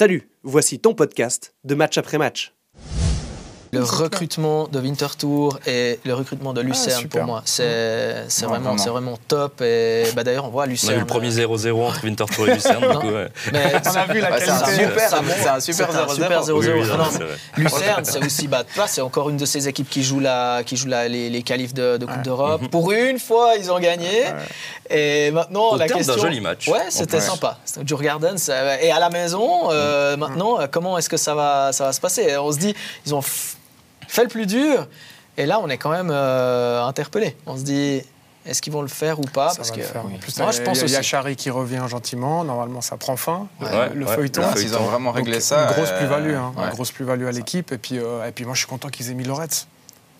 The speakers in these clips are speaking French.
Salut, voici ton podcast de match après match. Le recrutement de Winterthur et le recrutement de Lucerne, super. pour moi, c'est vraiment, vraiment. c'est vraiment top. Et bah, d'ailleurs, on voit On a Lucerne. eu le premier 0-0 entre Winterthur et Lucerne, du coup, ouais. Mais On a vu la Ouais, c'est un qualité. c'est un super C'est un 0-0. super 0-0. Oui, oui, Ah non, c'est vrai. Lucerne, c'est aussi, bah, vois, c'est encore une de ces équipes qui joue, la, qui joue la- les, les qualifs de, de Coupe Ouais. d'Europe. Mhm. Pour une fois, ils ont gagné. Et maintenant, Au la terme d'un question. joli match. Ouais, c'était sympa. Djurgården, ça- Et à la maison, euh, Mhm. maintenant, euh, comment est-ce que ça va, ça va se passer? On se dit, ils ont f- fait le plus dur. Et là, on est quand même euh, interpellé. On se dit, est-ce qu'ils vont le faire ou pas? Ça Parce que faire. Plus, moi, je y a- pense il y a. Chari qui revient gentiment. Normalement, ça prend fin. Ouais, le ouais. feuilleton. Là, ils ont vraiment Donc, réglé ça. Une grosse euh, plus-value, hein, ouais. une grosse plus-value à l'équipe. Et puis, euh, et puis moi, je suis content qu'ils aient mis Loretz.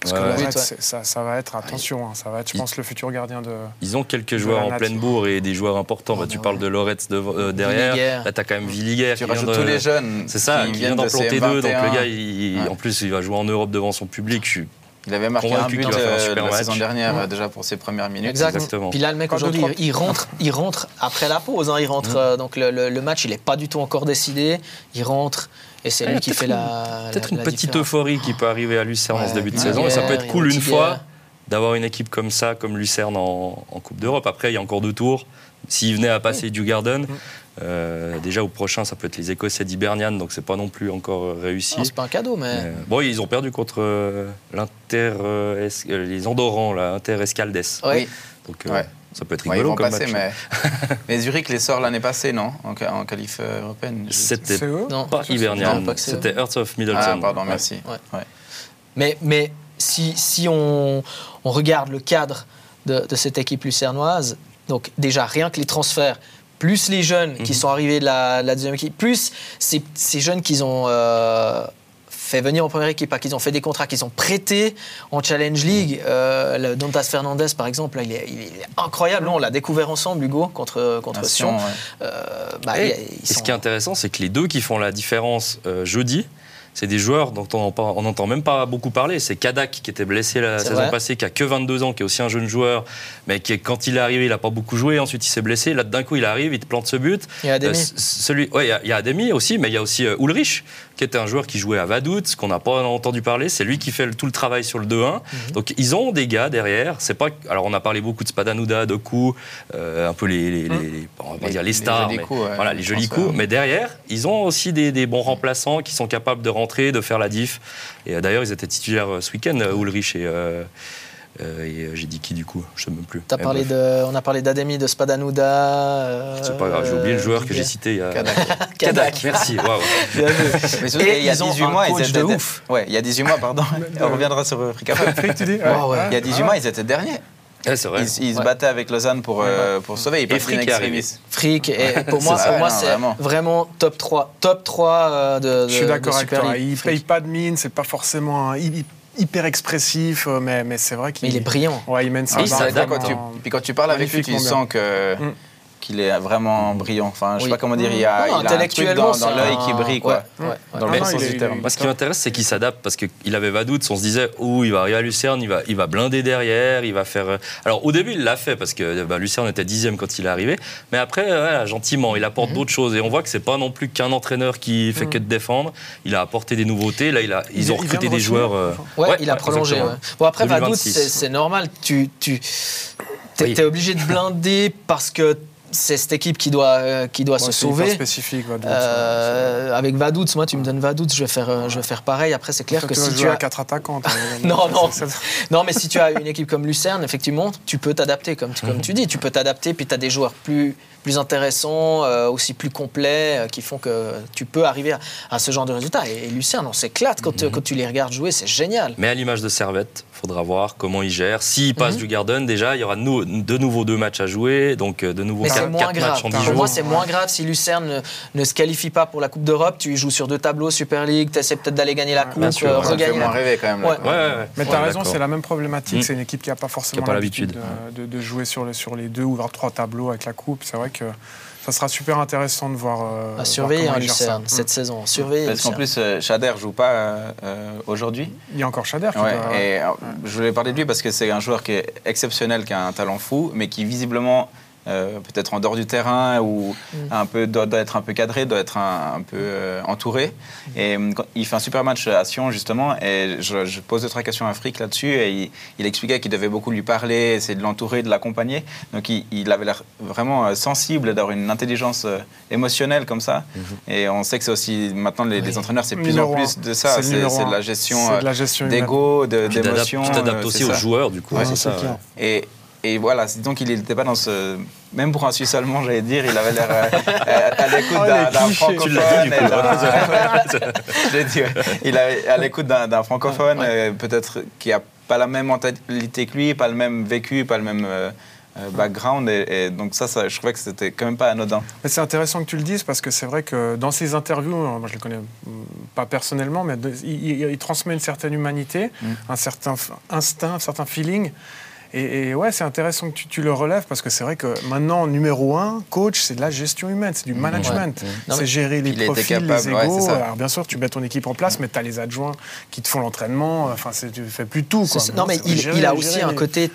Parce Ouais, que ça, ça va être, attention, hein, ça va être, je pense, le futur gardien de. Ils ont quelques De joueurs en pleine bourre et des joueurs importants. Oh, Bah, tu mais parles de Loretz de- euh, derrière. Là, tu as quand même Villiers. Tu qui vient rajoutes de- tous les jeunes. C'est ça, qui, vient d'en de planter CM21. deux. Donc le gars, il- Ouais. en plus, il va jouer en Europe devant son public. Je suis Il avait marqué un but euh, super la match. saison dernière, Ouais. euh, déjà pour ses premières minutes. Exact. Exactement. Puis là, le mec aujourd'hui, il rentre, il rentre après la pause. hein, il rentre, euh, donc le, le- le match, il n'est pas du tout encore décidé. Il rentre et c'est Ouais, lui qui fait la. Peut-être une la petite différence. euphorie qui peut arriver à Lucerne en ce début de saison. Et ça peut être cool une fois d'avoir une équipe comme ça, comme Lucerne en, en Coupe d'Europe. Après, il y a encore deux tours. S'il venait à passer du Garden, euh, déjà au prochain, ça peut être les Écossais d'Hibernian, donc c'est pas non plus encore euh, réussi. Non, c'est pas un cadeau, mais. Euh, bon, ils ont perdu contre euh, l'Inter, euh, Es- les Andorrans, là, Inter Escaldes. Ouais. Donc euh, Ouais. ça peut être Ouais, ils rigolo vont comme passer, match. mais... mais Zurich les sort l'année passée, non En, en qualif européenne? C'était pas Hibernian, c'était Hearts of Middleton. Ah, pardon, Ouais. merci. Ouais. Ouais. Mais, mais si, si on, on regarde le cadre de, de cette équipe lucernoise, donc déjà rien que les transferts, plus les jeunes qui Mhm. sont arrivés de la, de la deuxième équipe, plus ces, ces jeunes qu'ils ont euh, fait venir en première équipe, hein, qu'ils ont fait des contrats, qu'ils ont prêtés en Challenge League. Euh, le Dantas Fernandez, par exemple, là, il, est, il est incroyable. On l'a découvert ensemble, Hugo, contre, contre Sion. ouais. Euh, bah, Et, ils et ce qui est intéressant, c'est que les deux qui font la différence jeudi, c'est des joueurs dont on n'entend même pas beaucoup parler. C'est Kadak qui était blessé la saison vrai. passée, qui a que 22 ans, qui est aussi un jeune joueur, mais qui, quand il est arrivé, il n'a pas beaucoup joué. Ensuite, il s'est blessé. Là, d'un coup, il arrive, il te plante ce but. Il y a Ademi. Euh, celui, ouais, il y a- il y, a Ademi aussi, mais il y a aussi euh, Ulrich, qui était un joueur qui jouait à Vaduz, qu'on n'a pas entendu parler. C'est lui qui fait le- tout le travail sur le 2-1. Mhm. Donc ils ont des gars derrière. C'est pas. Alors on a parlé beaucoup de Spadanouda, de coups, un peu les, les, les- les- on va pas Les- dire les les stars, jolis mais coups, ouais, voilà les les jolis coups. Mais derrière, ils ont aussi des, des bons remplaçants qui sont capables de rentrer, de faire la diff. Et euh, d'ailleurs, ils étaient titulaires euh, ce week-end, euh, Ulrich et. euh, euh, et, euh, j'ai dit qui du coup Je sais même plus. Parlé de, on a parlé d'Ademi, de Spadanouda. euh, C'est pas grave, j'ai oublié le joueur que j'ai cité. il y a- Kadak. Kadak. Merci. Mais Et il y a ils ont 18 un mois, ils étaient. de ouf. Ouais, il y a 18 mois, pardon. On reviendra sur. Frick, tu dis Ouais, ouais. Il y a 18 mois, ils étaient derniers. Ouais, c'est vrai. Ils, ils se battaient avec Lausanne pour, euh, pour sauver. Ils Et Frick est arrivé. extremis. Frick, et pour moi, C'est pour moi c'est vraiment. vraiment. top 3. Top 3 euh, de, de Je suis d'accord avec toi. Il Frick. paye pas de mine, c'est pas forcément un hyper expressif, euh, mais, mais c'est vrai qu'il Mais il est brillant. Ouais, il mène sa Et il barre Quand tu, puis quand tu parles avec lui, tu sens que Mm. Qu'il est vraiment brillant. Enfin, je sais Oui. pas comment dire, il y a, Non, il a un truc intellectuellement, dans, dans c'est l'œil un- qui brille, quoi. Ouais, ouais, ouais. Dans le Ah bon non, sens du terme. Moi, ce qui m'intéresse, c'est qu'il s'adapte parce qu'il avait Vaduz. On se disait, oh, il va arriver à Lucerne, il va, il va blinder derrière, il va faire. euh, Alors, au début, il l'a fait parce que bah, Lucerne était dixième quand il est arrivé. Mais après, euh, voilà, gentiment, il apporte d'autres choses. Et on voit que c'est pas non plus qu'un entraîneur qui fait que de défendre. Il a apporté des nouveautés. Là, il a, ils Il- ont il recruté de des joueurs. euh. Ouais, Ouais, il a prolongé. exactement. ouais. Bon, après, Vaduz, 2026. c'est c'est normal. Tu, tu Oui. t'es obligé de blinder parce que c'est cette équipe qui doit, euh, qui doit se sauver. spécifique. Vaduz, Euh, avec Vaduz, moi, tu me donnes Vaduz, je vais faire, euh, je vais faire pareil. Après, c'est clair que tu vas si tu à as. quatre attaquants. Non, non. Non, mais si tu as une équipe comme Lucerne, effectivement, tu peux t'adapter, comme, tu- comme tu dis. Tu peux t'adapter, puis tu as des joueurs plus, plus intéressants, euh, aussi plus complets, euh, qui font que tu peux arriver à, à ce genre de résultat. Et, et Lucerne, on s'éclate quand, quand tu les regardes jouer, c'est génial. Mais à l'image de Servette, faudra voir comment il gère. S'il passe Mhm. du Garden, déjà, il y aura de, nou- de nouveau deux matchs à jouer, donc de nouveau Mais c'est moins grave. Pour jours. moi, c'est moins grave si Lucerne ne, ne se qualifie pas pour la Coupe d'Europe. Tu joues sur deux tableaux, Super League, tu essaies peut-être d'aller gagner la Coupe, sûr, euh, regagner moins la rêver quand même. là, Ouais. quoi. Ouais, ouais, ouais. Mais tu Ouais, as raison, c'est la même problématique. Mm. C'est une équipe qui n'a pas forcément l'habitude de, de- de jouer sur, le- sur les deux ou trois tableaux avec la coupe. C'est vrai que ça sera super intéressant de voir. euh, à surveiller hein. Lucerne Mm. cette saison. Surveiller. Parce qu'en plus, euh, Shader joue pas euh, aujourd'hui. Il y a encore Chader qui Ouais, doit- et euh, je voulais parler de lui parce que c'est un joueur qui est exceptionnel, qui a un talent fou, mais qui visiblement euh, peut-être en dehors du terrain ou Mm. un peu doit, doit être un peu cadré, doit être un, un peu euh, entouré. Et euh, quand- il fait un super match à Sion justement et je, je pose deux trois questions à Frick là-dessus et il, il expliquait qu'il devait beaucoup lui parler, essayer de l'entourer, de l'accompagner. Donc il, il avait l'air vraiment euh, sensible, d'avoir une intelligence émotionnelle comme ça. Et on sait que c'est aussi maintenant les, entraîneurs, c'est plus Numéro en plus un. de ça. C'est de la gestion d'ego, d'émotion. tu t'adaptes aussi aux joueurs, du coup. Ouais, c'est ça. Et, et voilà, donc il n'était pas dans ce. Même pour un Suisse allemand, j'allais dire, il avait l'air euh, à l'écoute Oh, d'un francophone. Tu l'as dit, du et coup. d'un- J'ai dit, ouais. Il est à l'écoute d'un d'un francophone, euh, peut-être qui a pas la même mentalité que lui, pas le même vécu, pas le même euh, euh, background. Et, et donc ça, ça, je trouvais que c'était quand même pas anodin. Mais c'est intéressant que tu le dises parce que c'est vrai que dans ses interviews, moi je le connais mm, pas personnellement, mais il, il- il transmet une certaine humanité, Mm. un certain instinct, un certain feeling. Et, et ouais, c'est intéressant que tu, tu le relèves parce que c'est vrai que maintenant, numéro un, coach, c'est de la gestion humaine, c'est du management. C'est gérer les profils, capable, les ouais, ça. Alors bien sûr, tu mets ton équipe en place, mais tu as les adjoints qui te font l'entraînement. Enfin, tu fais plus tout. Quoi. Non, mais il, gérer- il a gérer aussi un côté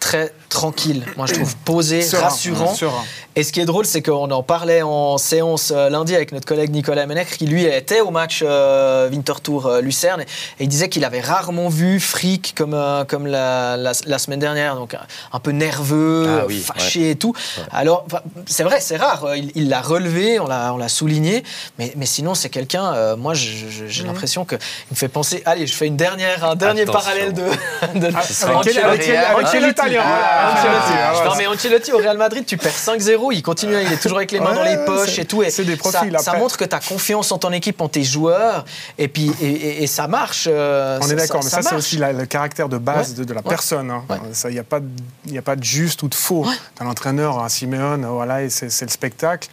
très tranquille, moi je trouve, posé, Serein, rassurant. serein. Et ce qui est drôle, c'est qu'on en parlait en séance euh, lundi avec notre collègue Nicolas Menec, qui lui était au match euh, Winterthur euh, Lucerne, et il disait qu'il avait rarement vu Frick comme, euh, comme la, la- la semaine dernière, donc un, peu nerveux, Ah oui, fâché et tout. Alors, c'est vrai, c'est rare, il l'a relevé, on l'a on l'a souligné, mais, mais sinon, c'est quelqu'un, euh, moi j'ai Mhm. l'impression qu'il me fait penser, allez, je fais une dernière, un dernier Attention. parallèle de. de Ah, quel, quel- quel Ancelotti. italien Ah, voilà, ah, Ancelotti au Real Madrid, tu perds 5-0, il continue, il est toujours avec les mains dans les poches et tout. Et c'est des ça, profils, ça après. montre que tu as confiance en ton équipe, en tes joueurs, et puis et, et- et ça marche. euh, On ça- est d'accord, mais ça, c'est aussi la- le caractère de base Ouais. de, de la Ouais. personne. hein. Il n'y a, pas de- a pas de juste ou de faux. T'as l'entraîneur, un Simeone, voilà, et c'est c'est le spectacle,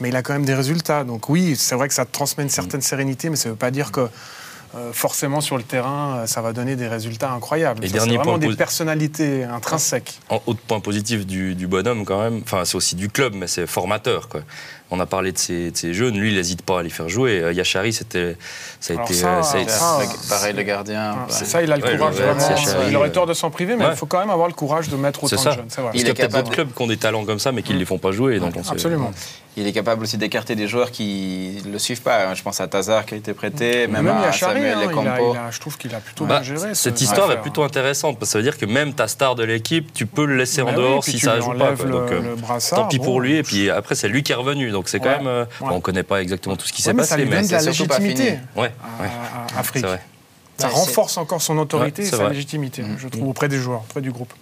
mais il a quand même des résultats. Donc oui, c'est vrai que ça te transmet une certaine sérénité, mais ça ne veut pas dire que euh, forcément sur le terrain, euh, ça va donner des résultats incroyables. Et Ça, dernier c'est vraiment point des personnalités intrinsèques. En autre point positif du, du bonhomme, quand même, enfin, c'est aussi du club, mais c'est formateur. Quoi. On a parlé de ces, de ces jeunes, lui, il n'hésite pas à les faire jouer. Euh, Yachari, c'était, ça a Alors été. ça, euh, ça a alors été- ça, Le- pareil, le gardien. Ouais. ça, il a le Ouais, courage vraiment. il aurait tort de s'en priver, mais ouais. il faut quand même avoir le courage de mettre C'est autant ça. de jeunes. C'est vrai. Il y a peut-être d'autres capable- clubs qui ont des talents comme ça, mais qui ne les font pas jouer. Donc on Absolument. Il est capable aussi d'écarter des joueurs qui ne le suivent pas. Je pense à Tazar qui a été prêté, même, Même à Yachari, Samuel hein, il a- Lecompo. il a- je trouve qu'il a plutôt Bah, bien géré. cette ce- histoire est plutôt intéressante parce que ça veut dire que même ta star de l'équipe, tu peux le laisser en Bah oui, dehors si ça lui joue pas. Donc, euh, tant pis pour lui. Et puis après, c'est lui qui est revenu. Donc c'est quand Ouais, même. euh, ouais. bon, on connaît pas exactement tout ce qui s'est mais ça passé, lui donne mais de la c'est surtout pas légitimité fini. ouais, à, à- à Afrique. Ça renforce encore son autorité Ouais, et sa vrai. légitimité, Mm. je trouve, auprès des joueurs, auprès du groupe.